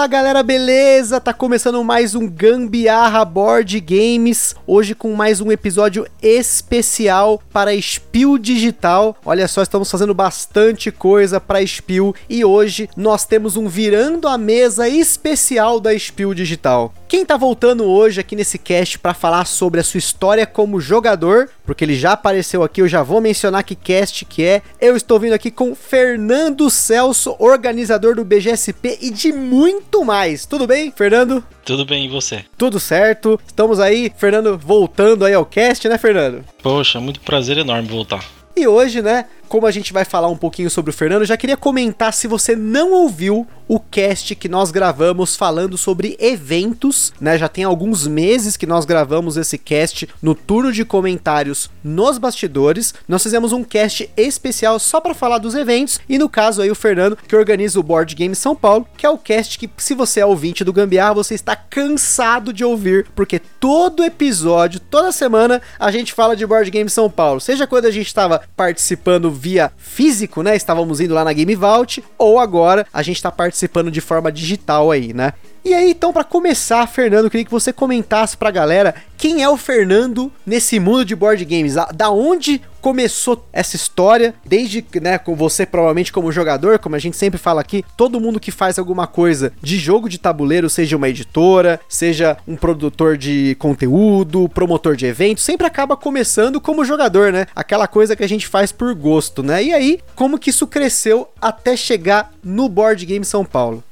Fala galera, beleza? Tá começando mais um Gambiarra Board Games. Hoje com mais um episódio especial para Spiel Digital. Olha só, estamos fazendo bastante coisa para Spiel e hoje nós temos um virando a mesa especial da Spiel Digital. Quem tá voltando hoje aqui nesse cast para falar sobre a sua história como jogador, porque ele já apareceu aqui, eu já vou mencionar que cast que é. Eu estou vindo aqui com Fernando Celso, organizador do BGSP e de muito mais. Tudo bem, Fernando? Tudo bem, e você? Tudo certo. Estamos aí, Fernando, voltando aí ao cast, né, Fernando? Poxa, muito prazer enorme voltar. E hoje, né, como a gente vai falar um pouquinho sobre o Fernando, já queria comentar se você não ouviu o cast que nós gravamos falando sobre eventos, né? Já tem alguns meses que nós gravamos esse cast no turno de comentários nos bastidores. Nós fizemos um cast especial só para falar dos eventos e no caso aí o Fernando que organiza o Board Game São Paulo, que é o cast que se você é ouvinte do Gambiarra, você está cansado de ouvir, porque todo episódio, toda semana a gente fala de Board Game São Paulo, seja quando a gente estava participando via físico, né? Estávamos indo lá na Game Vault, ou agora a gente está participando de forma digital aí, né? E aí, então, para começar, Fernando, queria que você comentasse pra galera quem é o Fernando nesse mundo de board games. Da onde começou essa história? Desde, né, com você provavelmente como jogador, como a gente sempre fala aqui, todo mundo que faz alguma coisa de jogo de tabuleiro, seja uma editora, seja um produtor de conteúdo, promotor de eventos, sempre acaba começando como jogador, né? Aquela coisa que a gente faz por gosto, né? E aí, como que isso cresceu até chegar no Board Game São Paulo?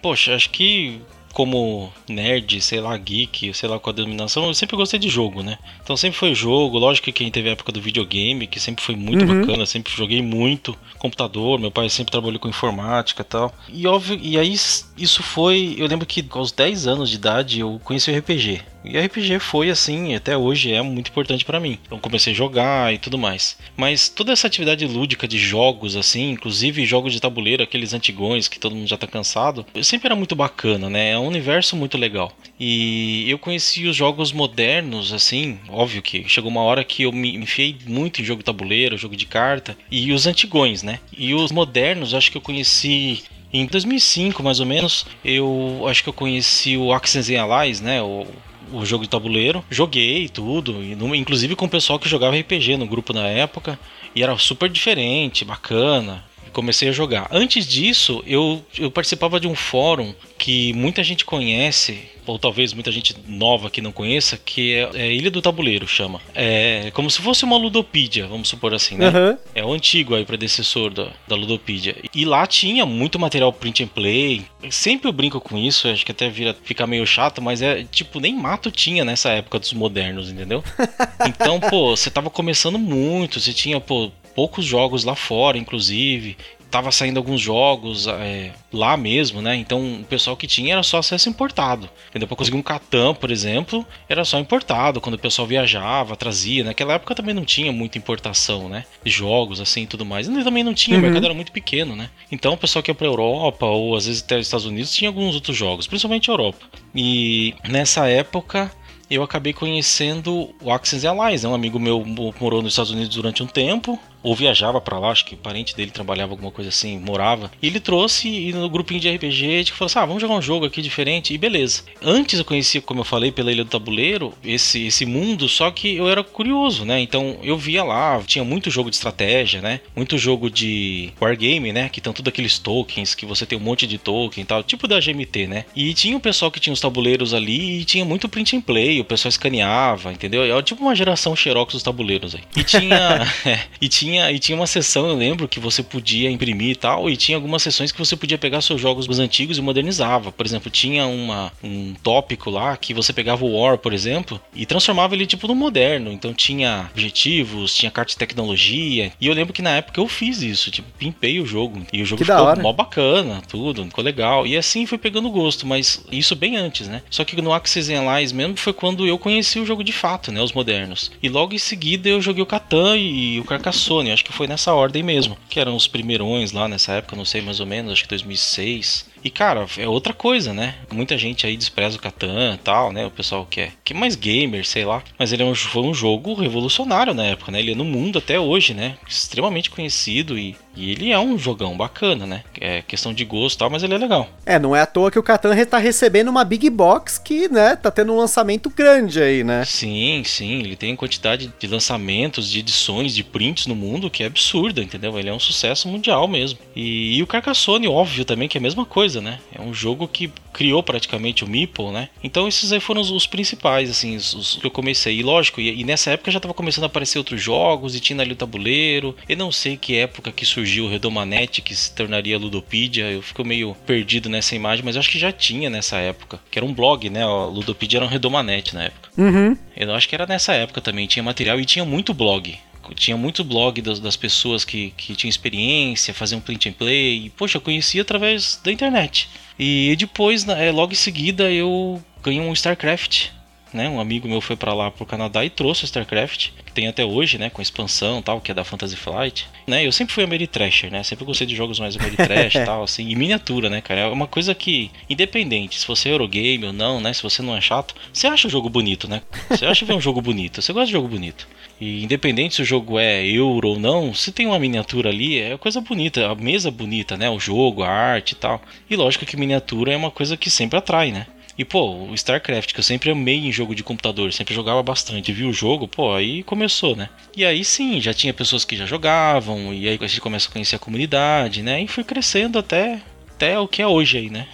Poxa, acho que como nerd, sei lá, geek, sei lá qual a denominação, eu sempre gostei de jogo, né? Então sempre foi jogo, lógico que quem teve a época do videogame, que sempre foi muito uhum. bacana, sempre joguei muito computador, meu pai sempre trabalhou com informática e tal. E óbvio, e aí isso foi, eu lembro que aos 10 anos de idade eu conheci o RPG. E RPG foi assim, até hoje é muito importante para mim. Então comecei a jogar e tudo mais. Mas toda essa atividade lúdica de jogos assim, inclusive jogos de tabuleiro, aqueles antigões que todo mundo já tá cansado, sempre era muito bacana, né? É um universo muito legal. E eu conheci os jogos modernos assim, óbvio que chegou uma hora que eu me enfiei muito em jogo de tabuleiro, jogo de carta e os antigões, né? E os modernos, acho que eu conheci em 2005, mais ou menos, eu acho que eu conheci o Axis Allies, né? O o jogo de tabuleiro, joguei tudo, inclusive com o pessoal que jogava RPG no grupo na época, e era super diferente, bacana comecei a jogar. Antes disso, eu, eu participava de um fórum que muita gente conhece, ou talvez muita gente nova que não conheça, que é, é Ilha do Tabuleiro, chama. É como se fosse uma Ludopedia, vamos supor assim, né? Uhum. É o antigo aí, predecessor da, da Ludopedia. E lá tinha muito material print and play. Sempre eu brinco com isso, acho que até vira, fica meio chato, mas é tipo, nem mato tinha nessa época dos modernos, entendeu? Então, pô, você tava começando muito, você tinha, pô, poucos jogos lá fora, inclusive. Tava saindo alguns jogos é, lá mesmo, né? Então o pessoal que tinha era só acesso importado. Entendeu? Pra conseguir um Catan, por exemplo, era só importado. Quando o pessoal viajava, trazia. Naquela época também não tinha muita importação, né? De jogos assim e tudo mais. E também não tinha, uhum. o mercado era muito pequeno, né? Então o pessoal que ia pra Europa, ou às vezes até os Estados Unidos, tinha alguns outros jogos, principalmente Europa. E nessa época eu acabei conhecendo o Axis Allies, né? um amigo meu morou nos Estados Unidos durante um tempo, ou viajava para lá, acho que parente dele trabalhava alguma coisa assim, morava. E ele trouxe e no grupinho de RPG, a falou assim: ah, vamos jogar um jogo aqui diferente, e beleza. Antes eu conhecia, como eu falei, pela Ilha do Tabuleiro, esse, esse mundo, só que eu era curioso, né? Então eu via lá, tinha muito jogo de estratégia, né? Muito jogo de wargame, né? Que estão tudo aqueles tokens, que você tem um monte de token e tal, tipo da GMT, né? E tinha o pessoal que tinha os tabuleiros ali e tinha muito print and play, o pessoal escaneava, entendeu? É tipo uma geração xerox dos tabuleiros aí. E tinha. é, e tinha tinha, e tinha uma sessão, eu lembro, que você podia imprimir e tal, e tinha algumas sessões que você podia pegar seus jogos antigos e modernizava. Por exemplo, tinha uma, um tópico lá que você pegava o War, por exemplo, e transformava ele tipo no moderno. Então tinha objetivos, tinha carta de tecnologia. E eu lembro que na época eu fiz isso, tipo, pimpei o jogo. E o jogo que ficou mó bacana, tudo, ficou legal. E assim foi pegando gosto, mas isso bem antes, né? Só que no Axis Allies mesmo foi quando eu conheci o jogo de fato, né? Os modernos. E logo em seguida eu joguei o Catan e o Carcassonne Carcassonne, acho que foi nessa ordem mesmo, que eram os primeirões lá nessa época, não sei mais ou menos, acho que 2006. E cara, é outra coisa, né? Muita gente aí despreza o Catan e tal, né? O pessoal que é, que é mais gamer, sei lá. Mas ele é um, foi um jogo revolucionário na época, né? Ele é no mundo até hoje, né? Extremamente conhecido e, e ele é um jogão bacana, né? É questão de gosto e tal, mas ele é legal. É, não é à toa que o Catan tá recebendo uma Big Box que, né, tá tendo um lançamento grande aí, né? Sim, sim. Ele tem quantidade de lançamentos, de edições, de prints no mundo que é absurda, entendeu? Ele é um sucesso mundial mesmo. E, e o Carcassonne, óbvio também, que é a mesma coisa, né? É um jogo que criou praticamente o Meeple, né? Então esses aí foram os, os principais, assim, os, os, que eu comecei. E lógico, e, e, nessa época já tava começando a aparecer outros jogos e tinha ali o tabuleiro. Eu não sei que época que surgiu o Redomanete, que se tornaria Ludopedia. Eu fico meio perdido nessa imagem, mas eu acho que já tinha nessa época. Que era um blog, né? O Ludopedia era um Redomanete na época. Uhum. Eu acho que era nessa época também. Tinha material e tinha muito blog tinha muito blog das, das pessoas que, que tinham experiência, faziam print and play. E, poxa, eu conhecia através da internet. E depois, é, logo em seguida, eu ganhei um StarCraft. Né? Um amigo meu foi para lá pro Canadá e trouxe o StarCraft, que tem até hoje, né, com expansão, tal, que é da Fantasy Flight. Né? Eu sempre fui Ameritrasher, né? Sempre gostei de jogos mais Ameritrash e tal, assim, e miniatura, né, cara? É uma coisa que independente se você é Eurogame ou não, né, se você não é chato, você acha o jogo bonito, né? Você acha ver um jogo bonito, você gosta de jogo bonito. E independente se o jogo é euro ou não, se tem uma miniatura ali, é coisa bonita, a mesa bonita, né? O jogo, a arte e tal. E lógico que miniatura é uma coisa que sempre atrai, né? E pô, o StarCraft, que eu sempre amei em jogo de computador, sempre jogava bastante, vi o jogo, pô, aí começou, né? E aí sim, já tinha pessoas que já jogavam, e aí a gente começa a conhecer a comunidade, né? E foi crescendo até, até o que é hoje aí, né?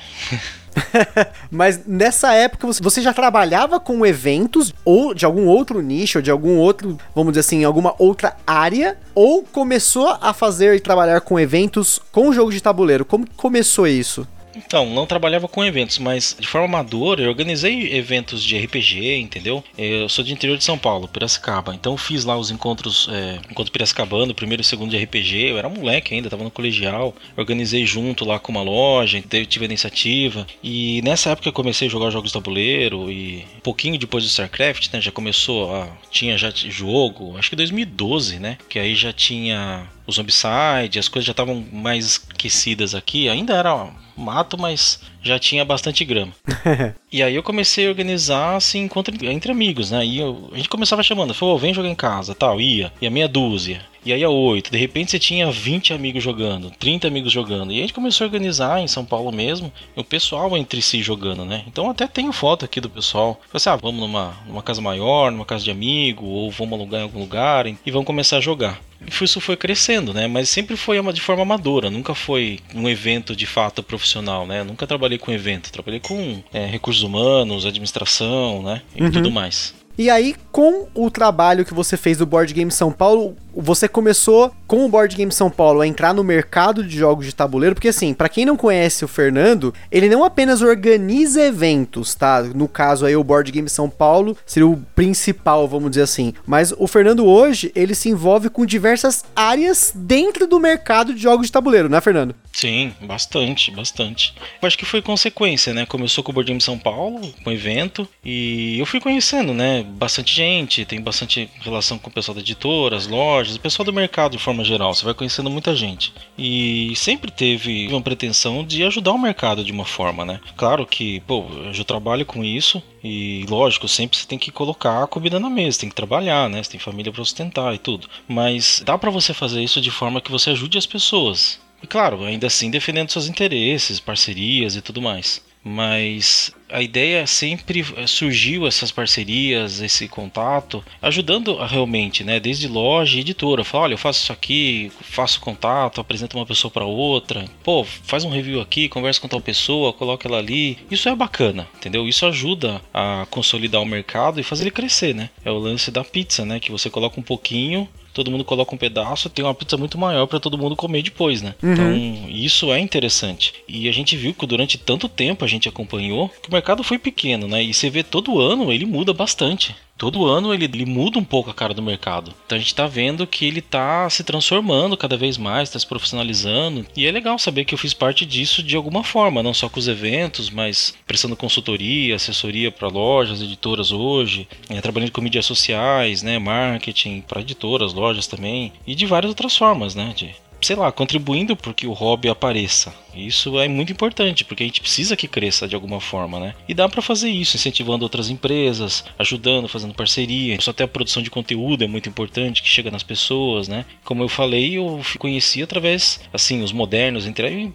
Mas nessa época você já trabalhava com eventos ou de algum outro nicho, ou de algum outro, vamos dizer assim, alguma outra área, ou começou a fazer e trabalhar com eventos com jogos de tabuleiro? Como começou isso? Então, não trabalhava com eventos, mas de forma amadora eu organizei eventos de RPG, entendeu? Eu sou de interior de São Paulo, Piracicaba. Então fiz lá os encontros, é, encontro Piracicabano, primeiro e segundo de RPG. Eu era moleque ainda, tava no colegial. Organizei junto lá com uma loja, tive a iniciativa. E nessa época eu comecei a jogar jogos de tabuleiro e um pouquinho depois do StarCraft, né? Já começou a. Tinha já jogo, acho que 2012, né? Que aí já tinha o Zombicide, as coisas já estavam mais aquecidas aqui. Ainda era mato, mas já tinha bastante grama. e aí eu comecei a organizar assim entre, entre amigos, né? E eu, a gente começava chamando, falou, vem jogar em casa, tal, ia, ia meia dúzia. E aí a 8, de repente você tinha 20 amigos jogando, 30 amigos jogando. E a gente começou a organizar em São Paulo mesmo, o pessoal entre si jogando, né? Então até tenho foto aqui do pessoal. Falei assim, ah, vamos numa, numa casa maior, numa casa de amigo, ou vamos alugar em algum lugar e vamos começar a jogar. E isso foi crescendo, né? Mas sempre foi de forma amadora, nunca foi um evento de fato profissional, né? nunca trabalhei com evento, trabalhei com é, recursos humanos, administração, né? E uhum. tudo mais. E aí, com o trabalho que você fez do Board Game São Paulo, você começou com o Board Game São Paulo a entrar no mercado de jogos de tabuleiro, porque assim, para quem não conhece o Fernando, ele não apenas organiza eventos, tá? No caso aí o Board Game São Paulo seria o principal, vamos dizer assim, mas o Fernando hoje, ele se envolve com diversas áreas dentro do mercado de jogos de tabuleiro, né, Fernando? Sim, bastante, bastante. Eu acho que foi consequência, né? Começou com o Board Game São Paulo, com o evento, e eu fui conhecendo, né, bastante gente, tem bastante relação com o pessoal da editora, as lojas, o pessoal do mercado de forma geral, você vai conhecendo muita gente. E sempre teve uma pretensão de ajudar o mercado de uma forma, né? Claro que, pô, eu já trabalho com isso e lógico, sempre você tem que colocar a comida na mesa, tem que trabalhar, né? Você tem família para sustentar e tudo. Mas dá para você fazer isso de forma que você ajude as pessoas. E claro, ainda assim defendendo seus interesses, parcerias e tudo mais. Mas a ideia sempre surgiu essas parcerias, esse contato, ajudando realmente, né? Desde loja e editora. Fala, olha, eu faço isso aqui, faço contato, apresento uma pessoa para outra. Pô, faz um review aqui, conversa com tal pessoa, coloca ela ali. Isso é bacana, entendeu? Isso ajuda a consolidar o mercado e fazer ele crescer, né? É o lance da pizza, né? Que você coloca um pouquinho todo mundo coloca um pedaço, tem uma pizza muito maior para todo mundo comer depois, né? Uhum. Então, isso é interessante. E a gente viu que durante tanto tempo a gente acompanhou que o mercado foi pequeno, né? E você vê todo ano ele muda bastante todo ano ele, ele, muda um pouco a cara do mercado. Então a gente está vendo que ele está se transformando cada vez mais, está se profissionalizando. E é legal saber que eu fiz parte disso de alguma forma, não só com os eventos, mas prestando consultoria, assessoria para lojas, editoras hoje, é, trabalhando com mídias sociais, né, marketing para editoras, lojas também, e de várias outras formas, né, de sei lá, contribuindo para que o hobby apareça. Isso é muito importante, porque a gente precisa que cresça de alguma forma, né? E dá para fazer isso, incentivando outras empresas, ajudando, fazendo parceria. Só até a produção de conteúdo é muito importante, que chega nas pessoas, né? Como eu falei, eu conheci através, assim, os modernos,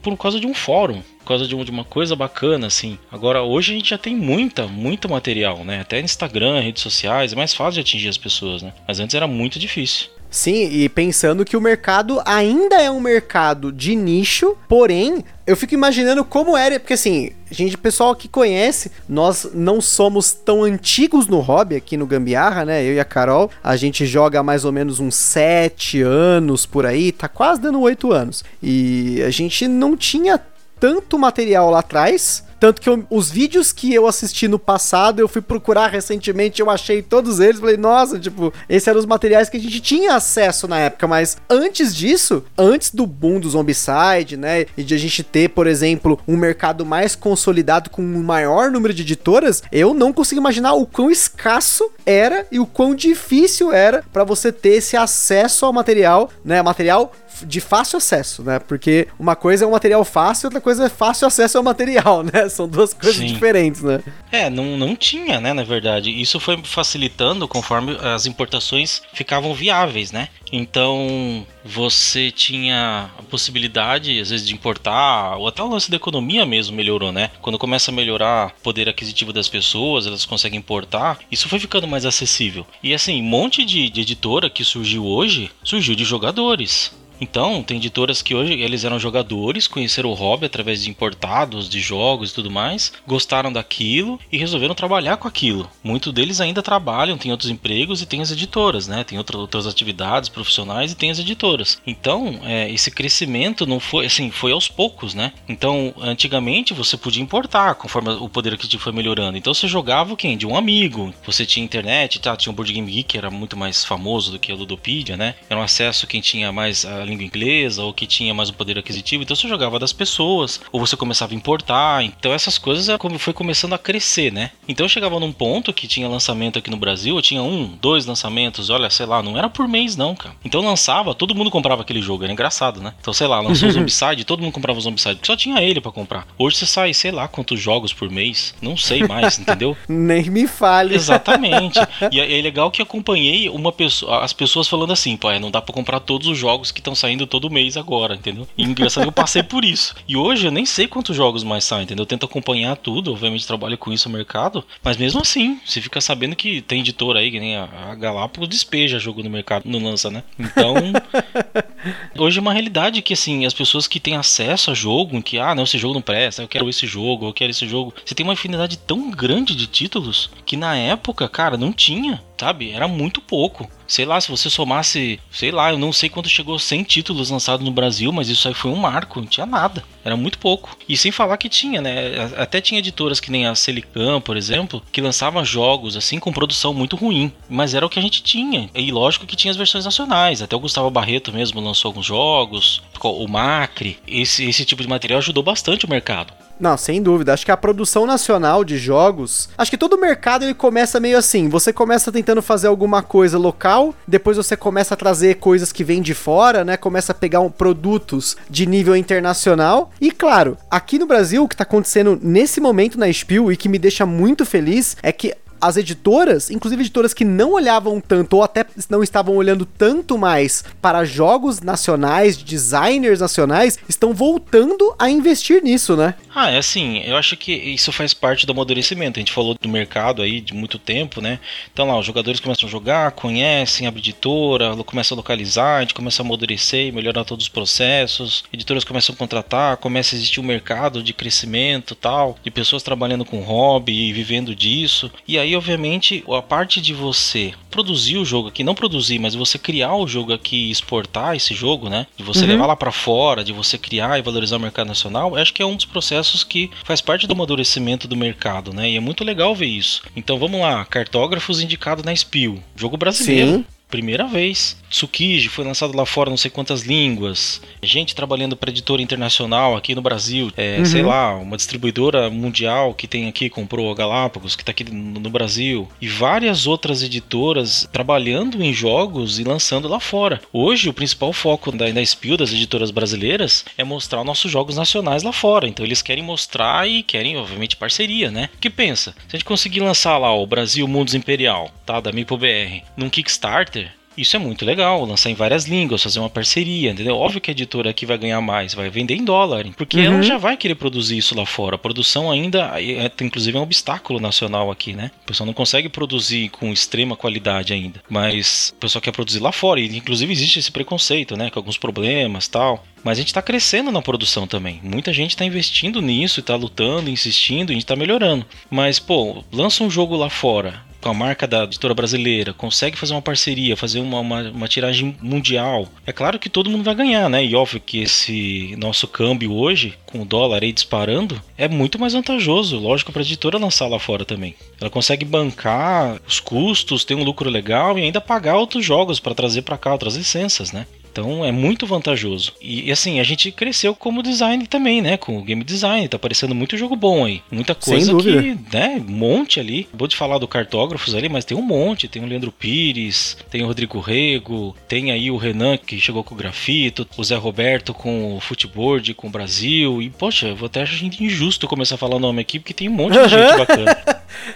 por causa de um fórum, por causa de, uma coisa bacana, assim. Agora, hoje a gente já tem muita, muito material, né? Até Instagram, redes sociais, é mais fácil de atingir as pessoas, né? Mas antes era muito difícil. Sim, e pensando que o mercado ainda é um mercado de nicho, porém, eu fico imaginando como era, porque assim, gente, pessoal que conhece, nós não somos tão antigos no hobby aqui no Gambiarra, né? Eu e a Carol, a gente joga mais ou menos uns 7 anos por aí, tá quase dando 8 anos. E a gente não tinha tanto material lá atrás, tanto que eu, os vídeos que eu assisti no passado, eu fui procurar recentemente, eu achei todos eles. Falei, nossa, tipo, esses eram os materiais que a gente tinha acesso na época. Mas antes disso, antes do boom do Zombicide, né? E de a gente ter, por exemplo, um mercado mais consolidado com um maior número de editoras, eu não consigo imaginar o quão escasso era e o quão difícil era para você ter esse acesso ao material, né? Material de fácil acesso, né? Porque uma coisa é um material fácil, outra coisa é fácil acesso ao material, né? São duas coisas Sim. diferentes, né? É, não, não tinha, né, na verdade. Isso foi facilitando conforme as importações ficavam viáveis, né? Então você tinha a possibilidade, às vezes, de importar, ou até o lance da economia mesmo melhorou, né? Quando começa a melhorar o poder aquisitivo das pessoas, elas conseguem importar, isso foi ficando mais acessível. E assim, um monte de, de editora que surgiu hoje surgiu de jogadores. Então, tem editoras que hoje eles eram jogadores, conheceram o hobby através de importados, de jogos e tudo mais, gostaram daquilo e resolveram trabalhar com aquilo. Muitos deles ainda trabalham, têm outros empregos e tem as editoras, né? Tem outras, outras atividades profissionais e tem as editoras. Então, é, esse crescimento não foi assim, foi aos poucos, né? Então, antigamente você podia importar conforme o poder aquisitivo foi melhorando. Então, você jogava quem? De um amigo. Você tinha internet, tá? Tinha o Board Game Geek, que era muito mais famoso do que a Ludopedia, né? Era um acesso quem tinha mais a língua inglesa ou que tinha mais um poder aquisitivo, então você jogava das pessoas, ou você começava a importar. Então essas coisas é foi começando a crescer, né? Então eu chegava num ponto que tinha lançamento aqui no Brasil, eu tinha um, dois lançamentos, olha, sei lá, não era por mês não, cara. Então lançava, todo mundo comprava aquele jogo, era engraçado, né? Então sei lá, lançou o Zombicide, todo mundo comprava o Zombicide, porque só tinha ele para comprar. Hoje você sai, sei lá, quantos jogos por mês, não sei mais, entendeu? Nem me fale. Exatamente. E é, é legal que acompanhei uma pessoa, as pessoas falando assim, pô, é, não dá para comprar todos os jogos que estão saindo todo mês agora, entendeu? E engraçado eu passei por isso. E hoje eu nem sei quantos jogos mais saem, entendeu? Eu tento acompanhar tudo, obviamente trabalho com isso no mercado, mas mesmo assim, você fica sabendo que tem editora aí, que nem a, Galápagos despeja jogo no mercado, não lança, né? Então, hoje é uma realidade que assim, as pessoas que têm acesso a jogo, que ah, não, esse jogo não presta, eu quero esse jogo, eu quero esse jogo. Você tem uma afinidade tão grande de títulos que na época, cara, não tinha sabe? Era muito pouco. Sei lá, se você somasse, sei lá, eu não sei quando chegou 100 títulos lançados no Brasil, mas isso aí foi um marco, não tinha nada. Era muito pouco. E sem falar que tinha, né? Até tinha editoras que nem a Celicam, por exemplo, que lançavam jogos assim com produção muito ruim, mas era o que a gente tinha. E lógico que tinha as versões nacionais. Até o Gustavo Barreto mesmo lançou alguns jogos, o Macri. Esse, esse tipo de material ajudou bastante o mercado. Não, sem dúvida. Acho que a produção nacional de jogos, acho que todo mercado ele começa meio assim. Você começa tentando fazer alguma coisa local, depois você começa a trazer coisas que vêm de fora, né? Começa a pegar um, produtos de nível internacional. E claro, aqui no Brasil o que tá acontecendo nesse momento na Spiel e que me deixa muito feliz é que as editoras, inclusive editoras que não olhavam tanto ou até não estavam olhando tanto mais para jogos nacionais, designers nacionais, estão voltando a investir nisso, né? Ah, é assim, eu acho que isso faz parte do amadurecimento. A gente falou do mercado aí de muito tempo, né? Então lá, os jogadores começam a jogar, conhecem a editora, começam a localizar, a gente começa a amadurecer e melhorar todos os processos, editoras começam a contratar, começa a existir um mercado de crescimento tal, de pessoas trabalhando com hobby e vivendo disso. E aí aí, obviamente, a parte de você produzir o jogo aqui, não produzir, mas você criar o jogo aqui e exportar esse jogo, né? De você uhum. levar lá para fora, de você criar e valorizar o mercado nacional, acho que é um dos processos que faz parte do amadurecimento do mercado, né? E é muito legal ver isso. Então vamos lá, cartógrafos indicados na Spiel, jogo brasileiro. Sim. Primeira vez. Tsukiji foi lançado lá fora não sei quantas línguas. Gente trabalhando para editora internacional aqui no Brasil. É, uhum. Sei lá, uma distribuidora mundial que tem aqui, comprou a Galápagos, que está aqui no, Brasil. E várias outras editoras trabalhando em jogos e lançando lá fora. Hoje, o principal foco da, da Spiel, das editoras brasileiras, é mostrar nossos jogos nacionais lá fora. Então eles querem mostrar e querem, obviamente, parceria, né? que pensa? Se a gente conseguir lançar lá o Brasil Mundos Imperial, tá? Da MipoBR, num Kickstarter, isso é muito legal, lançar em várias línguas, fazer uma parceria, entendeu? Óbvio que a editora aqui vai ganhar mais, vai vender em dólar, porque uhum. ela já vai querer produzir isso lá fora. A produção ainda, é, inclusive, é um obstáculo nacional aqui, né? O pessoal não consegue produzir com extrema qualidade ainda, mas o pessoal quer produzir lá fora, e inclusive existe esse preconceito, né? Com alguns problemas tal. Mas a gente está crescendo na produção também. Muita gente está investindo nisso, está lutando, insistindo, e a gente está melhorando. Mas, pô, lança um jogo lá fora com a marca da editora brasileira, consegue fazer uma parceria, fazer uma, uma, uma, tiragem mundial, é claro que todo mundo vai ganhar, né? E óbvio que esse nosso câmbio hoje, com o dólar aí disparando, é muito mais vantajoso, lógico, para a editora lançar lá fora também. Ela consegue bancar os custos, ter um lucro legal e ainda pagar outros jogos para trazer para cá outras licenças, né? Então é muito vantajoso. E, assim, a gente cresceu como design também, né? Com o game design, tá aparecendo muito jogo bom aí. Muita coisa que, né? Um monte ali. Vou de falar do cartógrafos ali, mas tem um monte. Tem o Leandro Pires, tem o Rodrigo Rego, tem aí o Renan que chegou com o grafito, o Zé Roberto com o footboard, com o Brasil. E, poxa, eu vou até achar injusto começar a falar o nome aqui, porque tem um monte de gente bacana.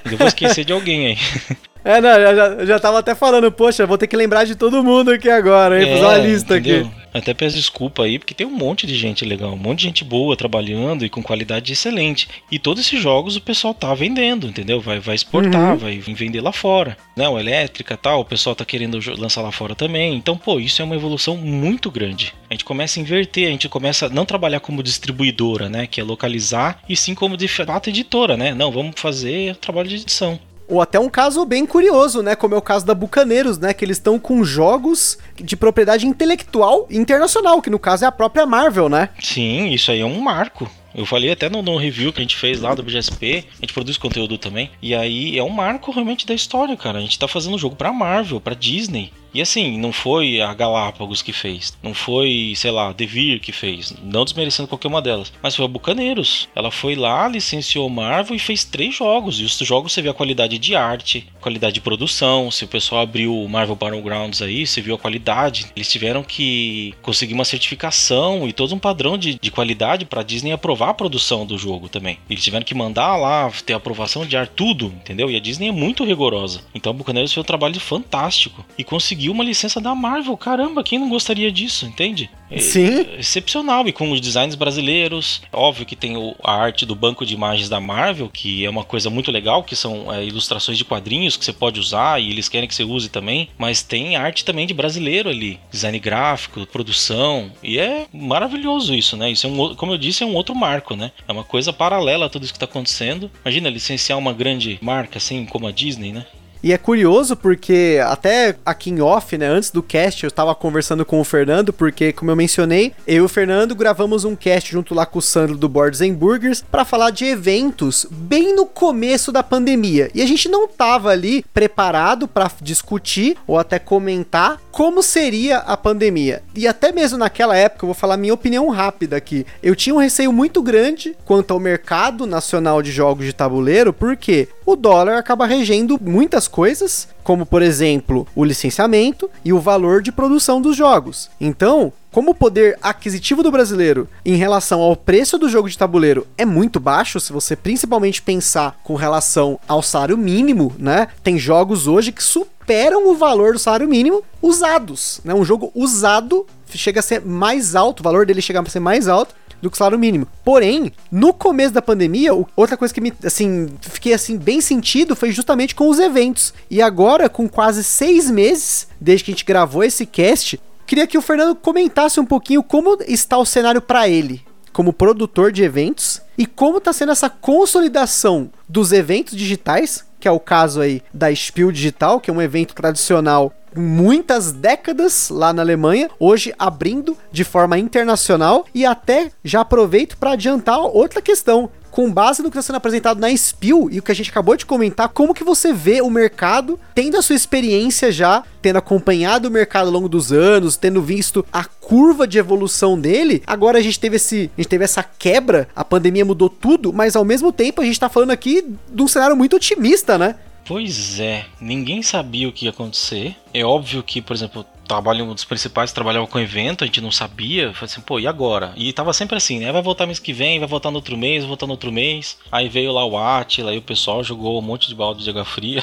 Eu vou esquecer de alguém aí. É, não, eu já, eu já tava até falando, poxa, vou ter que lembrar de todo mundo aqui agora, hein? É, Fazer uma lista entendeu? aqui. Até peço desculpa aí, porque tem um monte de gente legal, um monte de gente boa trabalhando e com qualidade excelente. E todos esses jogos o pessoal tá vendendo, entendeu? Vai, vai exportar, uhum. vai vender lá fora. Né? O elétrica tal, o pessoal tá querendo lançar lá fora também. Então, pô, isso é uma evolução muito grande. A gente começa a inverter, a gente começa a não trabalhar como distribuidora, né? Que é localizar, e sim como de fato editora, né? Não, vamos fazer trabalho de edição. Ou até um caso bem curioso, né? Como é o caso da Bucaneiros, né? Que eles estão com jogos de propriedade intelectual internacional, que no caso é a própria Marvel, né? Sim, isso aí é um marco. Eu falei até no, no, review que a gente fez lá do BGSP, a gente produz conteúdo também. E aí é um marco realmente da história, cara. A gente tá fazendo um jogo pra Marvel, pra Disney. E assim, não foi a Galápagos que fez, não foi, sei lá, Devir que fez, não desmerecendo qualquer uma delas, mas foi a Bucaneiros. Ela foi lá, licenciou Marvel e fez três jogos. E os jogos você vê a qualidade de arte, qualidade de produção. Se o pessoal abriu o Marvel Battlegrounds aí, você viu a qualidade. Eles tiveram que conseguir uma certificação e todo um padrão de, de qualidade para Disney aprovar a produção do jogo também. Eles tiveram que mandar lá, ter aprovação de ar, tudo, entendeu? E a Disney é muito rigorosa. Então Bucaneiros fez um trabalho fantástico e conseguiu conseguiu uma licença da Marvel. Caramba, quem não gostaria disso, entende? É, Sim. É excepcional. E com os designs brasileiros. Óbvio que tem o, a arte do banco de imagens da Marvel, que é uma coisa muito legal, que são é, ilustrações de quadrinhos que você pode usar e eles querem que você use também. Mas tem arte também de brasileiro ali. Design gráfico, produção. E é maravilhoso isso, né? Isso é um, como eu disse, é um outro marco, né? É uma coisa paralela a tudo isso que está acontecendo. Imagina licenciar uma grande marca assim como a Disney, né? E é curioso porque até aqui em off, né, antes do cast, eu estava conversando com o Fernando, porque como eu mencionei, eu e o Fernando gravamos um cast junto lá com o Sandro do Boards and Burgers para falar de eventos bem no começo da pandemia. E a gente não tava ali preparado para discutir ou até comentar como seria a pandemia. E até mesmo naquela época, eu vou falar minha opinião rápida aqui. Eu tinha um receio muito grande quanto ao mercado nacional de jogos de tabuleiro, porque o dólar acaba regendo muitas coisas, como por exemplo o licenciamento e o valor de produção dos jogos. Então, como o poder aquisitivo do brasileiro em relação ao preço do jogo de tabuleiro é muito baixo, se você principalmente pensar com relação ao salário mínimo, né? Tem jogos hoje que superam o valor do salário mínimo usados, né? Um jogo usado chega a ser mais alto, o valor dele chega a ser mais alto do que o salário mínimo. Porém, no começo da pandemia, outra coisa que me, assim, fiquei assim bem sentido foi justamente com os eventos. E agora, com quase seis meses desde que a gente gravou esse cast, queria que o Fernando comentasse um pouquinho como está o cenário para ele como produtor de eventos e como está sendo essa consolidação dos eventos digitais, que é o caso aí da Spiel Digital, que é um evento tradicional muitas décadas lá na Alemanha, hoje abrindo de forma internacional. E até já aproveito para adiantar outra questão com base no que está sendo apresentado na Spill e o que a gente acabou de comentar, como que você vê o mercado, tendo a sua experiência já, tendo acompanhado o mercado ao longo dos anos, tendo visto a curva de evolução dele, agora a gente teve esse, a gente teve essa quebra, a pandemia mudou tudo, mas ao mesmo tempo a gente está falando aqui de um cenário muito otimista, né? Pois é, ninguém sabia o que ia acontecer. É óbvio que, por exemplo, trabalho, um dos principais trabalhava com evento, a gente não sabia. Falei assim, pô, e agora? E tava sempre assim, né? Vai voltar mês que vem, vai voltar no outro mês, vai voltar no outro mês. Aí veio lá o Atila, aí o pessoal jogou um monte de balde de água fria.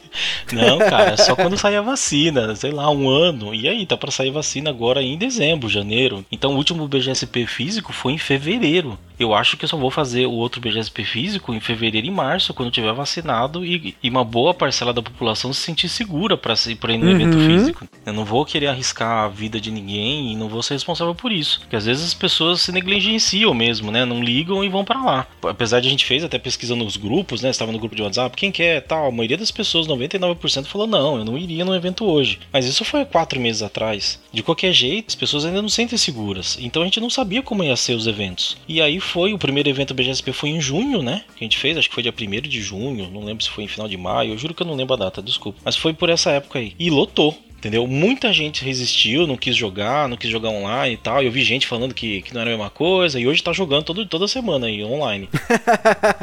não, cara, só quando sair a vacina, sei lá, um ano. E aí, tá pra sair vacina agora em dezembro, janeiro. Então o último BGSP físico foi em fevereiro. Eu acho que eu só vou fazer o outro BGSP físico em fevereiro e março, quando tiver vacinado e, e uma boa parcela da população se sentir segura para ir no uhum. evento físico. Eu não vou querer arriscar a vida de ninguém e não vou ser responsável por isso. Porque às vezes as pessoas se negligenciam mesmo, né? Não ligam e vão para lá. Apesar de a gente fez até pesquisando nos grupos, né? Estava no grupo de WhatsApp, quem quer tal. A maioria das pessoas, 99%, falou: não, eu não iria no evento hoje. Mas isso foi quatro meses atrás. De qualquer jeito, as pessoas ainda não se sentem seguras. Então a gente não sabia como ia ser os eventos. E aí foi, o primeiro evento BGSP foi em junho, né? Que a gente fez, acho que foi dia 1 de junho, não lembro se foi em final de maio, eu juro que eu não lembro a data, desculpa. Mas foi por essa época aí. E lotou. Entendeu? Muita gente resistiu, não quis jogar, não quis jogar online e tal. Eu vi gente falando que, que não era a mesma coisa e hoje tá jogando todo, toda semana aí, online.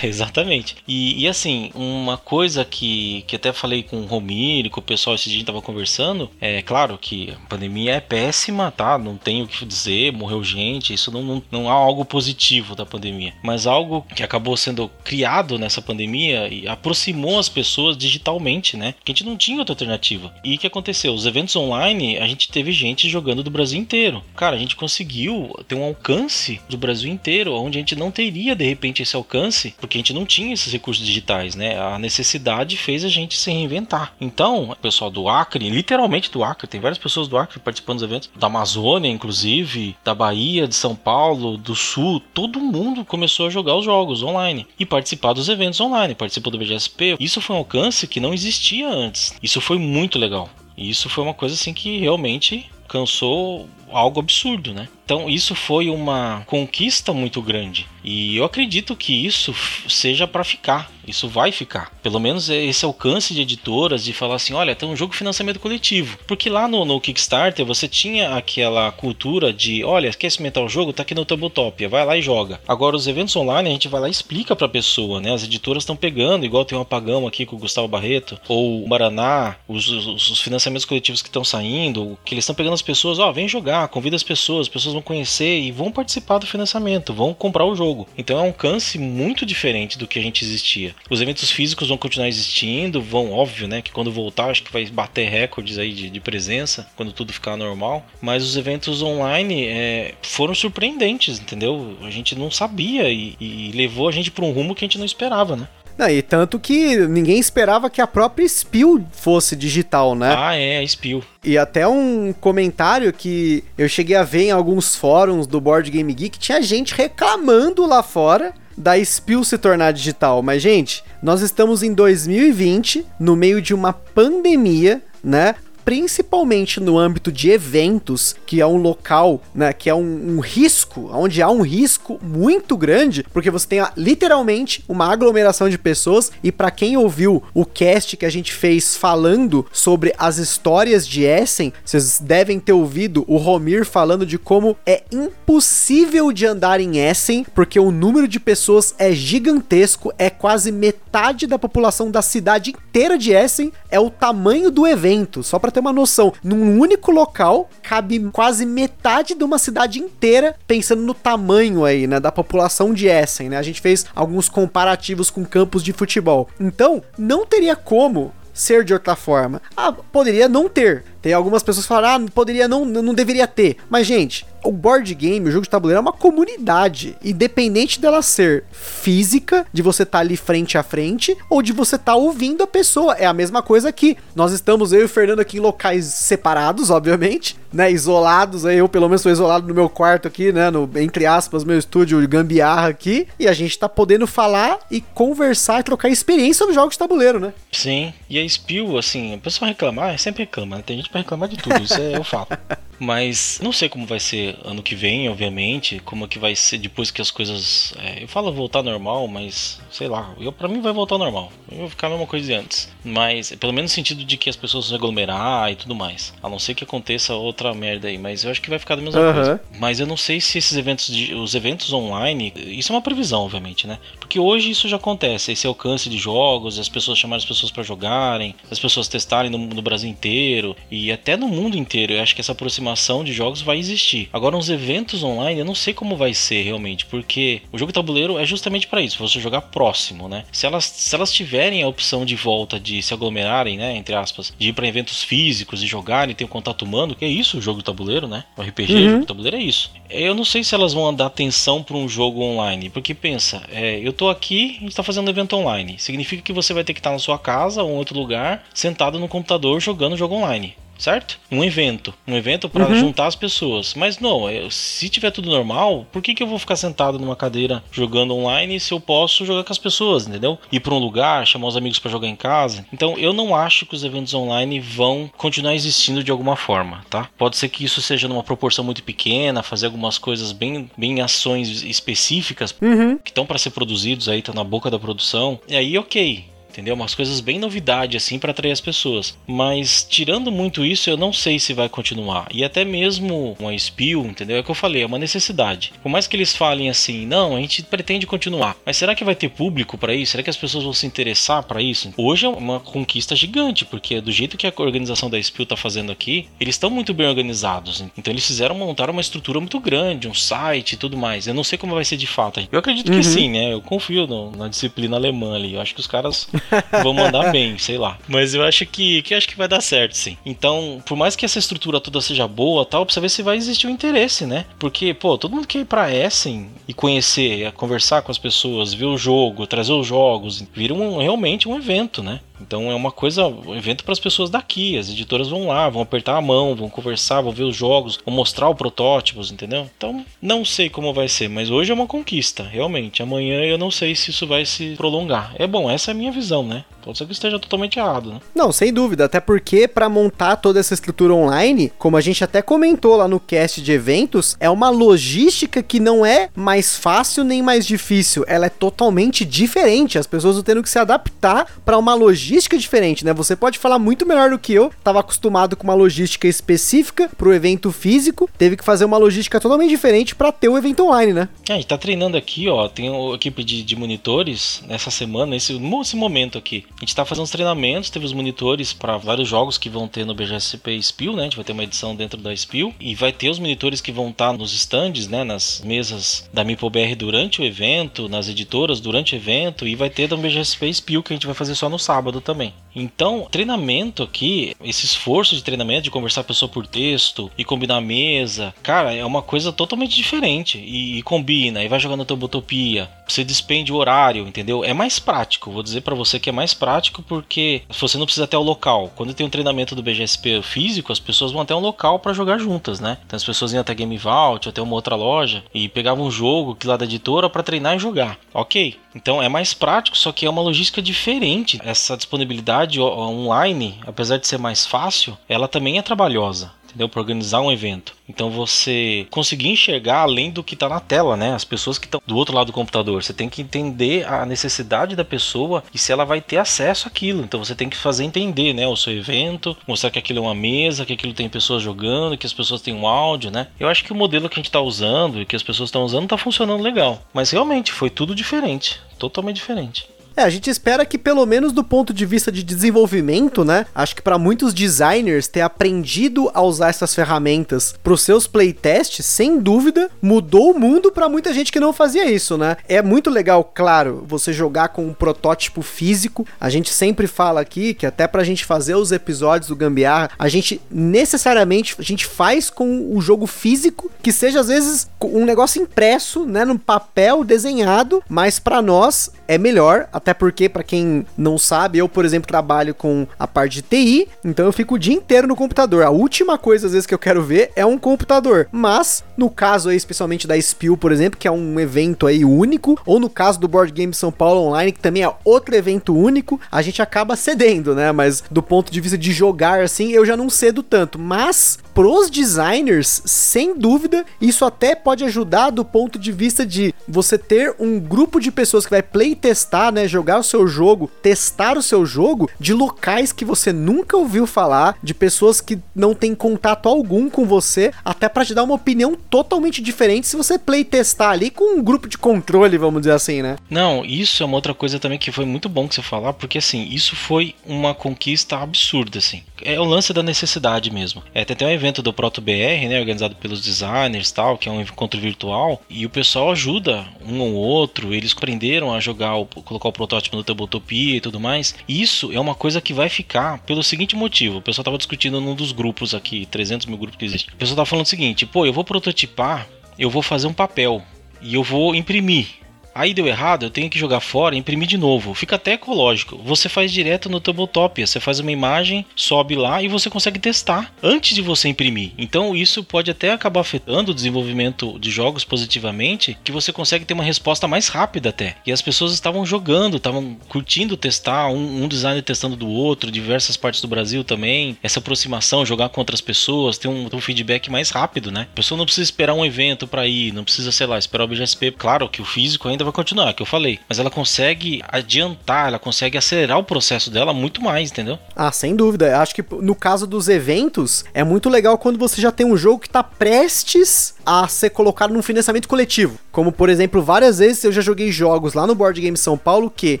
é, exatamente. E, e, assim, uma coisa que, que até falei com o Romir e com o pessoal esse dia tava conversando, é claro que a pandemia é péssima, tá? Não tenho o que dizer, morreu gente, isso não, não, não há algo positivo da pandemia. Mas algo que acabou sendo criado nessa pandemia e aproximou as pessoas digitalmente, né? Que a gente não tinha outra alternativa. E que aconteceu aconteceu? Os eventos online, a gente teve gente jogando do Brasil inteiro. Cara, a gente conseguiu ter um alcance do Brasil inteiro, onde a gente não teria de repente esse alcance, porque a gente não tinha esses recursos digitais, né? A necessidade fez a gente se reinventar. Então, o pessoal do Acre, literalmente do Acre, tem várias pessoas do Acre participando dos eventos, da Amazônia, inclusive, da Bahia, de São Paulo, do Sul, todo mundo começou a jogar os jogos online e participar dos eventos online, participou do BGSP. Isso foi um alcance que não existia antes. Isso foi muito legal. E isso foi uma coisa assim que realmente cansou algo absurdo, né? Então isso foi uma conquista muito grande e eu acredito que isso seja para ficar. Isso vai ficar. Pelo menos esse alcance de editoras de falar assim, olha, tem um jogo de financiamento coletivo. Porque lá no, no Kickstarter você tinha aquela cultura de, olha, quer experimentar o jogo? Tá aqui no Tabletopia, vai lá e joga. Agora os eventos online a gente vai lá e explica para a pessoa, né? As editoras estão pegando, igual tem um apagão aqui com o Gustavo Barreto ou o Maraná, os, os, os financiamentos coletivos que estão saindo, que eles estão pegando as pessoas, ó, oh, vem jogar, convida as pessoas, as pessoas vão conhecer e vão participar do financiamento, vão comprar o jogo. Então é um alcance muito diferente do que a gente existia. Os eventos físicos vão continuar existindo, vão, óbvio, né? Que quando voltar, acho que vai bater recordes aí de, de presença, quando tudo ficar normal. Mas os eventos online é, foram surpreendentes, entendeu? A gente não sabia e, e levou a gente para um rumo que a gente não esperava, né? Não, e tanto que ninguém esperava que a própria Spill fosse digital, né? Ah, é, a Spill. E até um comentário que eu cheguei a ver em alguns fóruns do Board Game Geek, tinha gente reclamando lá fora da Spill se tornar digital. Mas, gente, nós estamos em 2020, no meio de uma pandemia, né? Principalmente no âmbito de eventos, que é um local, né, que é um, um risco, onde há um risco muito grande, porque você tem literalmente uma aglomeração de pessoas. E para quem ouviu o cast que a gente fez falando sobre as histórias de Essen, vocês devem ter ouvido o Romir falando de como é impossível de andar em Essen, porque o número de pessoas é gigantesco, é quase metade da população da cidade inteira de Essen, é o tamanho do evento, só para para ter uma noção, num único local cabe quase metade de uma cidade inteira, pensando no tamanho aí, né, da população de Essen, né? A gente fez alguns comparativos com campos de futebol. Então, não teria como ser de outra forma. Ah, poderia não ter, Tem algumas pessoas que falaram, ah, poderia não, não deveria ter. Mas, gente, o board game, o jogo de tabuleiro, é uma comunidade. Independente dela ser física, de você estar tá ali frente a frente, ou de você estar tá ouvindo a pessoa. É a mesma coisa aqui. Nós estamos, eu e o Fernando, aqui em locais separados, obviamente, né? Isolados. Eu, pelo menos, estou isolado no meu quarto aqui, né? No, entre aspas, meu estúdio de gambiarra aqui. E a gente tá podendo falar e conversar e trocar experiência nos jogos de tabuleiro, né? Sim. E a Spill, assim, o pessoal reclamar, sempre reclama, né? Tem gente pra reclamar de tudo, isso é o fato. Mas não sei como vai ser ano que vem, obviamente, como é que vai ser depois que as coisas. É, eu falo voltar normal, mas sei lá, eu para mim vai voltar normal. Eu vou ficar a mesma coisa de antes. Mas pelo menos no sentido de que as pessoas vão aglomerar e tudo mais. A não ser que aconteça outra merda aí, mas eu acho que vai ficar da mesma uhum. coisa. Mas eu não sei se esses eventos, de, os eventos online, isso é uma previsão, obviamente, né? Porque hoje isso já acontece, esse alcance de jogos, as pessoas chamarem as pessoas para jogarem, as pessoas testarem no, no Brasil inteiro e até no mundo inteiro. Eu acho que essa aproximação programação de jogos vai existir. Agora, uns eventos online, eu não sei como vai ser realmente, porque o jogo tabuleiro é justamente para isso, você jogar próximo, né? Se elas, se elas tiverem a opção de volta de se aglomerarem, né, entre aspas, de ir para eventos físicos e jogarem, ter um contato humano, que é isso o jogo tabuleiro, né? O RPG, uhum. o jogo tabuleiro é isso. Eu não sei se elas vão dar atenção para um jogo online, porque pensa, é, eu tô aqui, a gente tá fazendo um evento online. Significa que você vai ter que estar na sua casa ou em outro lugar, sentado no computador jogando jogo online certo? Um evento. Um evento para uhum. juntar as pessoas. Mas não, é, se tiver tudo normal, por que, que eu vou ficar sentado numa cadeira jogando online se eu posso jogar com as pessoas, entendeu? Ir para um lugar, chamar os amigos para jogar em casa. Então eu não acho que os eventos online vão continuar existindo de alguma forma, tá? Pode ser que isso seja numa proporção muito pequena, fazer algumas coisas bem, bem ações específicas uhum. que estão para ser produzidos aí, tá na boca da produção. E aí, ok entendeu? Umas coisas bem novidade assim para atrair as pessoas. Mas tirando muito isso, eu não sei se vai continuar. E até mesmo uma spill, entendeu? É o que eu falei, é uma necessidade. Por mais que eles falem assim, não, a gente pretende continuar. Mas será que vai ter público para isso? Será que as pessoas vão se interessar para isso? Hoje é uma conquista gigante, porque do jeito que a organização da spill tá fazendo aqui, eles estão muito bem organizados. Então eles fizeram montar uma estrutura muito grande, um site e tudo mais. Eu não sei como vai ser de fato. Eu acredito que uhum. sim, né? Eu confio no, na disciplina alemã ali. Eu acho que os caras vão mandar bem, sei lá. Mas eu acho que, que acho que vai dar certo, sim. Então, por mais que essa estrutura toda seja boa, tal, precisa ver se vai existir o um interesse, né? Porque, pô, todo mundo quer ir pra Essen e conhecer, conversar com as pessoas, ver o jogo, trazer os jogos, vira um, realmente um evento, né? Então é uma coisa, um evento para as pessoas daqui. As editoras vão lá, vão apertar a mão, vão conversar, vão ver os jogos, vão mostrar os protótipos, entendeu? Então não sei como vai ser, mas hoje é uma conquista, realmente. Amanhã eu não sei se isso vai se prolongar. É bom, essa é a minha visão, né? Pode ser que esteja totalmente errado, né? Não, sem dúvida. Até porque para montar toda essa estrutura online, como a gente até comentou lá no cast de eventos, é uma logística que não é mais fácil nem mais difícil. Ela é totalmente diferente. As pessoas estão tendo que se adaptar para uma logística diferente, né? Você pode falar muito melhor do que eu. Tava acostumado com uma logística específica pro evento físico, teve que fazer uma logística totalmente diferente para ter o evento online, né? É, a gente tá treinando aqui, ó. Tem uma equipe de, de monitores nessa semana, nesse, momento aqui. A gente tá fazendo os treinamentos, teve os monitores para vários jogos que vão ter no BGSP Spiel, né? A gente vai ter uma edição dentro da Spiel e vai ter os monitores que vão estar tá nos stands, né? Nas mesas da MipoBR durante o evento, nas editoras durante o evento e vai ter da BGSP Spiel que a gente vai fazer só no sábado também. Então, treinamento aqui, esse esforço de treinamento, de conversar a pessoa por texto e combinar a mesa, cara, é uma coisa totalmente diferente. E, e combina, e vai jogando a Tobotopia. Você despende o horário, entendeu? É mais prático. Vou dizer para você que é mais prático porque você não precisa até o local. Quando tem um treinamento do BGSP físico, as pessoas vão até um local para jogar juntas, né? Então as pessoas iam até Game Vault, até uma outra loja e pegavam um jogo que lá da editora para treinar e jogar. Ok. Então é mais prático, só que é uma logística diferente. Essa disponibilidade online, apesar de ser mais fácil, ela também é trabalhosa entendeu? Para organizar um evento. Então você conseguir enxergar além do que está na tela, né? As pessoas que estão do outro lado do computador. Você tem que entender a necessidade da pessoa e se ela vai ter acesso àquilo. Então você tem que fazer entender, né? O seu evento, mostrar que aquilo é uma mesa, que aquilo tem pessoas jogando, que as pessoas têm um áudio, né? Eu acho que o modelo que a gente está usando e que as pessoas estão usando está funcionando legal. Mas realmente foi tudo diferente, totalmente diferente. É, a gente espera que pelo menos do ponto de vista de desenvolvimento, né? Acho que para muitos designers ter aprendido a usar essas ferramentas para os seus playtests, sem dúvida, mudou o mundo para muita gente que não fazia isso, né? É muito legal, claro, você jogar com um protótipo físico. A gente sempre fala aqui que até pra gente fazer os episódios do Gambiarra, a gente necessariamente a gente faz com o jogo físico, que seja às vezes um negócio impresso, né, no papel desenhado, mas para nós é melhor, até porque para quem não sabe, eu, por exemplo, trabalho com a parte de TI, então eu fico o dia inteiro no computador. A última coisa às vezes que eu quero ver é um computador. Mas no caso aí especialmente da Spiel, por exemplo, que é um evento aí único, ou no caso do Board Game São Paulo Online, que também é outro evento único, a gente acaba cedendo, né? Mas do ponto de vista de jogar assim, eu já não cedo tanto, mas pros designers, sem dúvida, isso até pode ajudar do ponto de vista de você ter um grupo de pessoas que vai playtestar, né, jogar o seu jogo, testar o seu jogo de locais que você nunca ouviu falar, de pessoas que não têm contato algum com você, até para te dar uma opinião totalmente diferente se você playtestar ali com um grupo de controle, vamos dizer assim, né? Não, isso é uma outra coisa também que foi muito bom que você falar, porque assim, isso foi uma conquista absurda, assim. É o lance da necessidade mesmo. É, tem até um evento do Proto BR, né, organizado pelos designers tal, que é um encontro virtual, e o pessoal ajuda um ou outro, eles aprenderam a jogar, o, colocar o protótipo no Tabletopia e tudo mais. Isso é uma coisa que vai ficar pelo seguinte motivo, o pessoal tava discutindo num dos grupos aqui, 300 mil grupos que existe. O pessoal tava falando o seguinte, pô, eu vou prototipar, eu vou fazer um papel e eu vou imprimir. Aí deu errado, eu tenho que jogar fora e imprimir de novo. Fica até ecológico. Você faz direto no Tabletopia. Você faz uma imagem, sobe lá e você consegue testar antes de você imprimir. Então isso pode até acabar afetando o desenvolvimento de jogos positivamente, que você consegue ter uma resposta mais rápida até. E as pessoas estavam jogando, estavam curtindo testar, um, um designer testando do outro, diversas partes do Brasil também. Essa aproximação, jogar com outras pessoas, ter um, ter um feedback mais rápido, né? A pessoa não precisa esperar um evento para ir, não precisa, sei lá, esperar o BGSP. Claro que o físico ainda vai continuar, que eu falei. Mas ela consegue adiantar, ela consegue acelerar o processo dela muito mais, entendeu? Ah, sem dúvida. Acho que no caso dos eventos, é muito legal quando você já tem um jogo que está prestes a ser colocado num financiamento coletivo. Como, por exemplo, várias vezes eu já joguei jogos lá no Board Game São Paulo que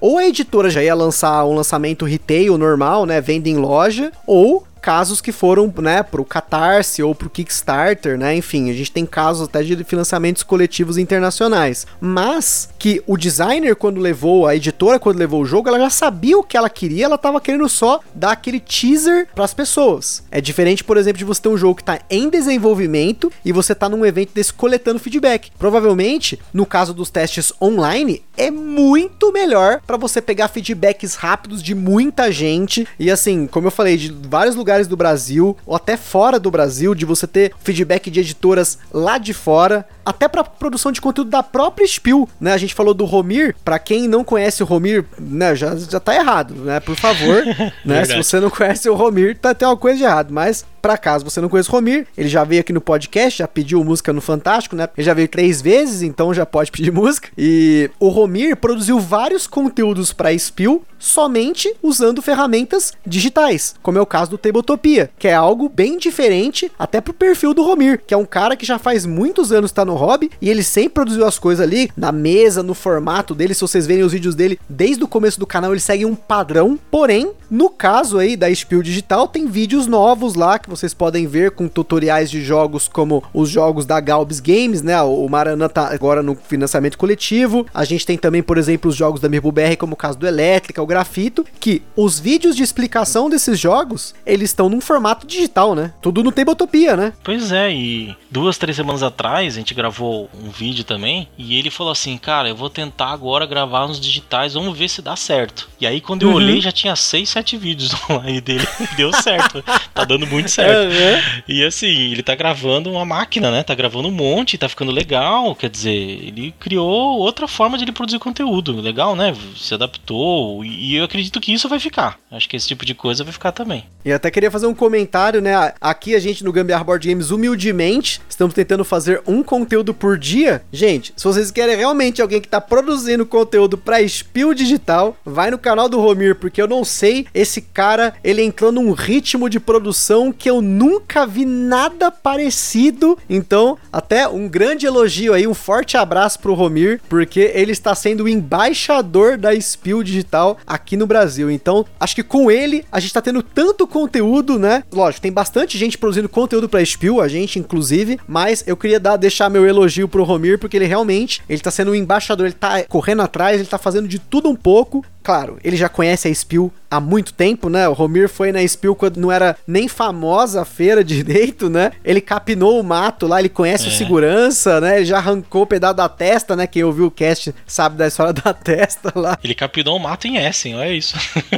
ou a editora já ia lançar um lançamento retail normal, né, venda em loja, ou casos que foram, né, pro Catarse ou pro Kickstarter, né? Enfim, a gente tem casos até de financiamentos coletivos internacionais. Mas que o designer quando levou, a editora quando levou o jogo, ela já sabia o que ela queria, ela tava querendo só dar aquele teaser para as pessoas. É diferente, por exemplo, de você ter um jogo que tá em desenvolvimento e você tá num evento desse coletando feedback. Provavelmente, no caso dos testes online, é muito melhor para você pegar feedbacks rápidos de muita gente e assim, como eu falei, de vários lugares lugares do Brasil, ou até fora do Brasil, de você ter feedback de editoras lá de fora, até para produção de conteúdo da própria Spiel, né? A gente falou do Romir, para quem não conhece o Romir, né, já, já tá errado, né? Por favor, né? Se você não conhece o Romir, tá tem uma coisa de errado, mas para caso você não conheça o Romir, ele já veio aqui no podcast, já pediu música no Fantástico, né? Ele já veio três vezes, então já pode pedir música. E o Romir produziu vários conteúdos para Spiel somente usando ferramentas digitais, como é o caso do Tabletopia, que é algo bem diferente até pro perfil do Romir, que é um cara que já faz muitos anos tá no hobby e ele sempre produziu as coisas ali na mesa, no formato dele. Se vocês verem os vídeos dele desde o começo do canal, ele segue um padrão. Porém, no caso aí da Spiel Digital, tem vídeos novos lá que vocês podem ver com tutoriais de jogos como os jogos da Galbs Games, né? O Maranã tá agora no financiamento coletivo. A gente tem também, por exemplo, os jogos da Mirbu BR, como o caso do Elétrica, o Grafito, que os vídeos de explicação desses jogos, eles estão num formato digital, né? Tudo no Tabletopia, né? Pois é, e duas, três semanas atrás a gente gravou um vídeo também e ele falou assim, cara, eu vou tentar agora gravar nos digitais, vamos ver se dá certo. E aí quando eu uhum. olhei já tinha seis, sete vídeos online dele, deu certo, tá dando muito certo. Uhum. E assim, ele tá gravando uma máquina, né? Tá gravando um monte, tá ficando legal. Quer dizer, ele criou outra forma de ele produzir conteúdo. Legal, né? Se adaptou. E eu acredito que isso vai ficar. Acho que esse tipo de coisa vai ficar também. E até queria fazer um comentário, né? Aqui a gente no Gambiar Board Games, humildemente, estamos tentando fazer um conteúdo conteúdo por dia, gente, se vocês querem realmente alguém que tá produzindo conteúdo pra Spill Digital, vai no canal do Romir, porque eu não sei, esse cara, ele entrou num ritmo de produção que eu nunca vi nada parecido. Então, até um grande elogio aí, um forte abraço pro Romir, porque ele está sendo o embaixador da Spill Digital aqui no Brasil. Então, acho que com ele a gente tá tendo tanto conteúdo, né? Lógico, tem bastante gente produzindo conteúdo pra Spill, a gente inclusive, mas eu queria dar, deixar meu elogio pro Romir, porque ele realmente, ele tá sendo um embaixador, ele tá correndo atrás, ele tá fazendo de tudo um pouco. Claro, ele já conhece a Spill há muito tempo, né? O Romir foi na Spill quando não era nem famosa a feira direito, né? Ele capinou o mato lá, ele conhece é. o segurança, né? Ele já arrancou o pedaço da testa, né? Quem ouviu o cast sabe da história da testa lá. Ele capinou o mato em Essen, olha isso.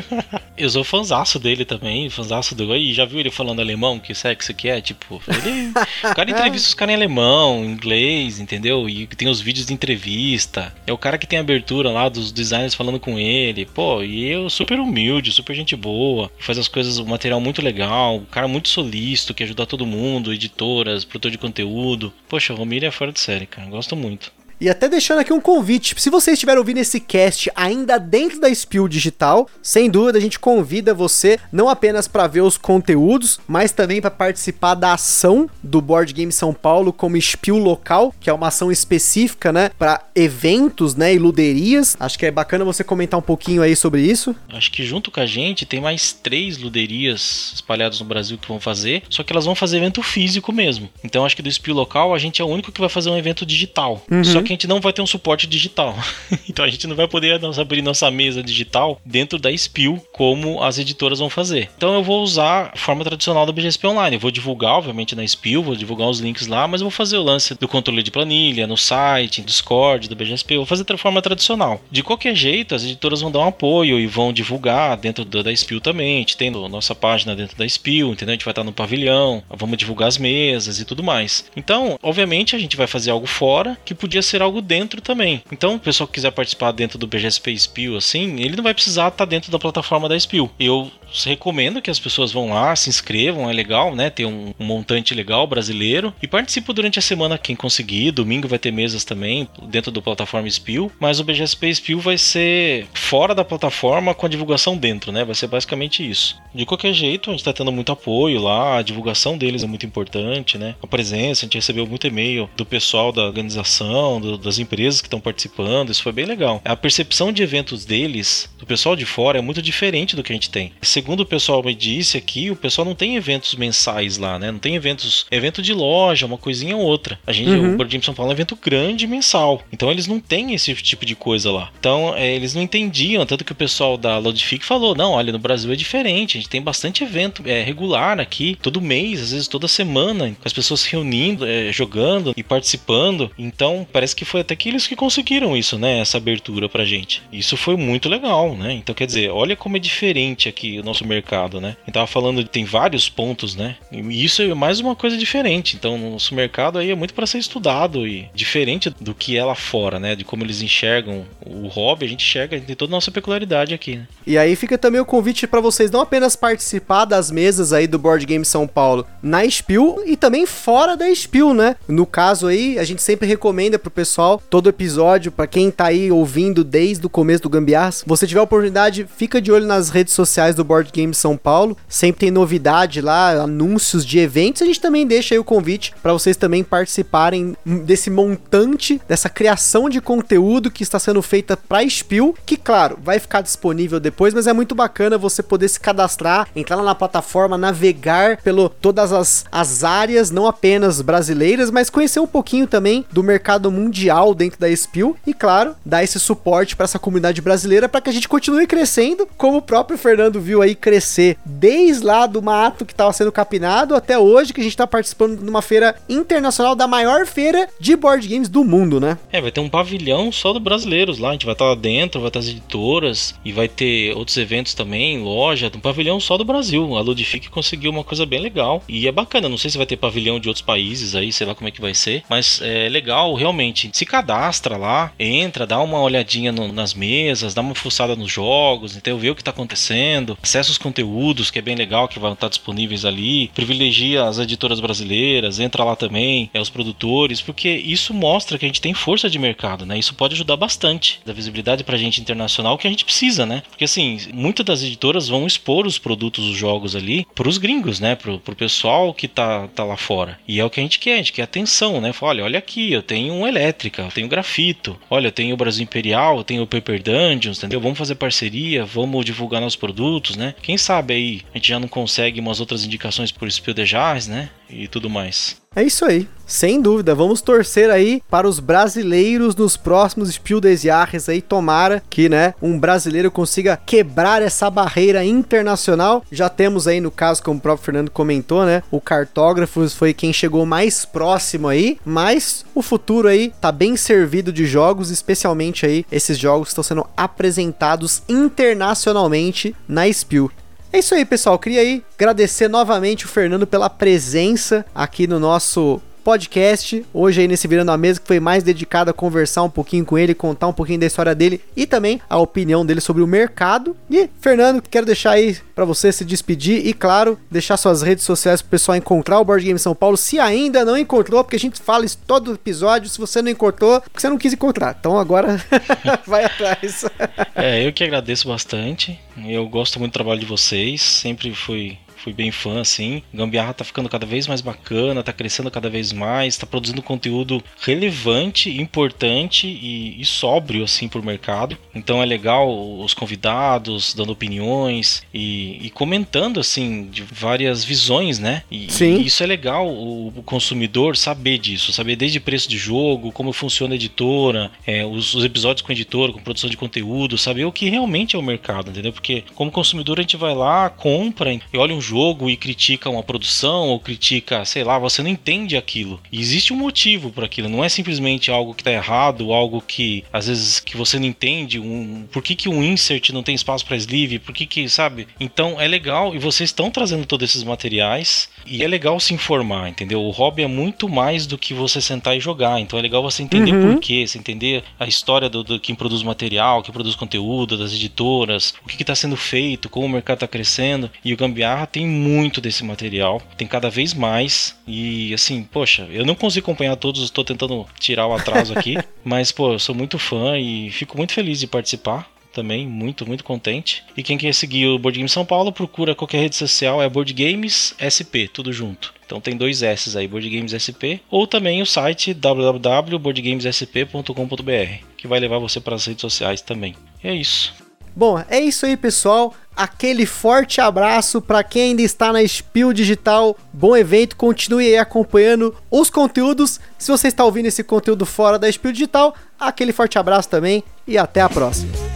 Eu sou fanzaço dele também, fanzaço do... E já viu ele falando alemão, que sexo que é? Tipo, ele... O cara entrevista os caras em alemão, inglês, entendeu? E tem os vídeos de entrevista. É o cara que tem a abertura lá dos designers falando com ele. Pô, e eu super humilde, super gente boa, faz as coisas, o material muito legal, um cara muito solícito, que ajuda todo mundo, editoras, produtor de conteúdo. Poxa, o Romir é fora de série, cara. Gosto muito. E até deixando aqui um convite, se você estiver ouvindo esse cast ainda dentro da Spill Digital, sem dúvida a gente convida você não apenas para ver os conteúdos, mas também para participar da ação do Board Game São Paulo como Spill local, que é uma ação específica, né, para eventos, né, e luderias. Acho que é bacana você comentar um pouquinho aí sobre isso. Acho que junto com a gente tem mais três luderias espalhadas no Brasil que vão fazer, só que elas vão fazer evento físico mesmo. Então acho que do Spill local a gente é o único que vai fazer um evento digital. Uhum. Só que a gente não vai ter um suporte digital. então a gente não vai poder abrir nossa mesa digital dentro da Spill como as editoras vão fazer. Então eu vou usar a forma tradicional da BGSP Online. Eu vou divulgar, obviamente, na Spill, vou divulgar os links lá, mas eu vou fazer o lance do controle de planilha no site, Discord, do BGSP. Eu vou fazer da forma tradicional. De qualquer jeito, as editoras vão dar um apoio e vão divulgar dentro da Spill também. A gente tem nossa página dentro da Spill, entendeu? A gente vai estar no pavilhão, vamos divulgar as mesas e tudo mais. Então, obviamente, a gente vai fazer algo fora que podia ser algo dentro também. Então, o pessoal que quiser participar dentro do BGSP Spill, assim, ele não vai precisar estar dentro da plataforma da Spill. Eu recomendo que as pessoas vão lá, se inscrevam, é legal, né? Ter um, um, montante legal brasileiro e participa durante a semana quem conseguir. Domingo vai ter mesas também dentro do plataforma Spill, mas o BGSP Spill vai ser fora da plataforma com a divulgação dentro, né? Vai ser basicamente isso. De qualquer jeito, a gente tá tendo muito apoio lá, a divulgação deles é muito importante, né? A presença, a gente recebeu muito e-mail do pessoal da organização, do, das empresas que estão participando, isso foi bem legal. A percepção de eventos deles, do pessoal de fora, é muito diferente do que a gente tem segundo o pessoal me disse aqui, o pessoal não tem eventos mensais lá, né? Não tem eventos, evento de loja, uma coisinha ou outra. A gente, uhum. o Board Game São Paulo é um evento grande mensal. Então eles não têm esse tipo de coisa lá. Então é, eles não entendiam, tanto que o pessoal da Lodific falou: não, olha, no Brasil é diferente, a gente tem bastante evento é, regular aqui, todo mês, às vezes toda semana, com as pessoas se reunindo, é, jogando e participando. Então parece que foi até que eles que conseguiram isso, né? Essa abertura pra gente. Isso foi muito legal, né? Então quer dizer, olha como é diferente aqui nosso mercado, né? A tava falando tem vários pontos, né? E isso é mais uma coisa diferente. Então, o nosso mercado aí é muito para ser estudado e diferente do que é lá fora, né? De como eles enxergam o hobby, a gente enxerga, tem toda a nossa peculiaridade aqui, né? E aí fica também o convite para vocês não apenas participar das mesas aí do Board Game São Paulo na Spiel e também fora da Spiel, né? No caso aí, a gente sempre recomenda pro pessoal todo episódio para quem tá aí ouvindo desde o começo do Gambiarra, se você tiver a oportunidade, fica de olho nas redes sociais do Board Board Game São Paulo. Sempre tem novidade lá, anúncios de eventos. A gente também deixa aí o convite para vocês também participarem desse montante, dessa criação de conteúdo que está sendo feita para Spill, que claro, vai ficar disponível depois, mas é muito bacana você poder se cadastrar, entrar lá na plataforma, navegar pelo todas as, as áreas, não apenas brasileiras, mas conhecer um pouquinho também do mercado mundial dentro da Spill e claro, dar esse suporte para essa comunidade brasileira para que a gente continue crescendo, como o próprio Fernando viu aí aí crescer desde lá do mato que estava sendo capinado até hoje que a gente está participando de uma feira internacional da maior feira de board games do mundo, né? É, vai ter um pavilhão só do brasileiros lá, a gente vai estar lá dentro, vai estar as editoras e vai ter outros eventos também, loja, um pavilhão só do Brasil. A Ludific conseguiu uma coisa bem legal e é bacana, não sei se vai ter pavilhão de outros países aí, sei lá como é que vai ser, mas é legal realmente. Se cadastra lá, entra, dá uma olhadinha no, nas mesas, dá uma fuçada nos jogos, entendeu? Vê o que está acontecendo, acessa os conteúdos, que é bem legal, que vão estar disponíveis ali, privilegia as editoras brasileiras, entra lá também, é os produtores, porque isso mostra que a gente tem força de mercado, né? Isso pode ajudar bastante da visibilidade pra gente internacional que a gente precisa, né? Porque assim, muitas das editoras vão expor os produtos, os jogos ali pros gringos, né? Pro, pro pessoal que tá, tá lá fora. E é o que a gente quer, a gente quer atenção, né? Fala, olha, olha aqui, eu tenho um elétrica, eu tenho grafito, olha, eu tenho o Brasil Imperial, eu tenho o Paper Dungeons, entendeu? Vamos fazer parceria, vamos divulgar nossos produtos, né? Quem sabe aí a gente já não consegue umas outras indicações por Spiel de Jars, né? E tudo mais. É isso aí, sem dúvida. Vamos torcer aí para os brasileiros nos próximos Spiel des Jahres aí. Tomara que, né, um brasileiro consiga quebrar essa barreira internacional. Já temos aí, no caso, como o próprio Fernando comentou, né, o Cartógrafos foi quem chegou mais próximo aí, mas o futuro aí tá bem servido de jogos, especialmente aí esses jogos que estão sendo apresentados internacionalmente na Spiel. É isso aí, pessoal. Queria aí agradecer novamente o Fernando pela presença aqui no nosso podcast. Hoje aí nesse Virando a Mesa que foi mais dedicado a conversar um pouquinho com ele, contar um pouquinho da história dele e também a opinião dele sobre o mercado. E Fernando, quero deixar aí para você se despedir e claro, deixar suas redes sociais pro pessoal encontrar o Board Game São Paulo, se ainda não encontrou, porque a gente fala isso todo episódio, se você não encontrou, porque você não quis encontrar. Então agora vai atrás. é, eu que agradeço bastante. Eu gosto muito do trabalho de vocês, sempre fui fui bem fã, assim. Gambiarra tá ficando cada vez mais bacana, tá crescendo cada vez mais, tá produzindo conteúdo relevante, importante e, e sóbrio, assim, pro mercado. Então é legal os convidados dando opiniões e, e comentando, assim, de várias visões, né? E, Sim. E isso é legal o, o, consumidor saber disso, saber desde preço de jogo, como funciona a editora, é, os, os episódios com a editora, com produção de conteúdo, saber o que realmente é o mercado, entendeu? Porque como consumidor a gente vai lá, compra e olha um jogo e critica uma produção ou critica, sei lá, você não entende aquilo. E existe um motivo para aquilo, não é simplesmente algo que tá errado, algo que às vezes que você não entende, um, por que, que um insert não tem espaço para sleeve, por que que, sabe? Então é legal e vocês estão trazendo todos esses materiais e é legal se informar, entendeu? O hobby é muito mais do que você sentar e jogar, então é legal você entender uhum. por quê, você entender a história do, do quem produz material, quem produz conteúdo, das editoras, o que está sendo feito, como o mercado está crescendo e o Gambiarra tem muito desse material, tem cada vez mais. E assim, poxa, eu não consigo acompanhar todos, estou tentando tirar o atraso aqui, mas pô, eu sou muito fã e fico muito feliz de participar também, muito, muito contente. E quem quer seguir o Board Game São Paulo, procura qualquer rede social, é Board Games SP, tudo junto. Então tem dois S aí, Board Games SP, ou também o site www.boardgamessp.com.br, que vai levar você para as redes sociais também. E é isso. Bom, é isso aí, pessoal. Aquele forte abraço para quem ainda está na Spiel Digital. Bom evento, continue aí acompanhando os conteúdos. Se você está ouvindo esse conteúdo fora da Spiel Digital, aquele forte abraço também e até a próxima.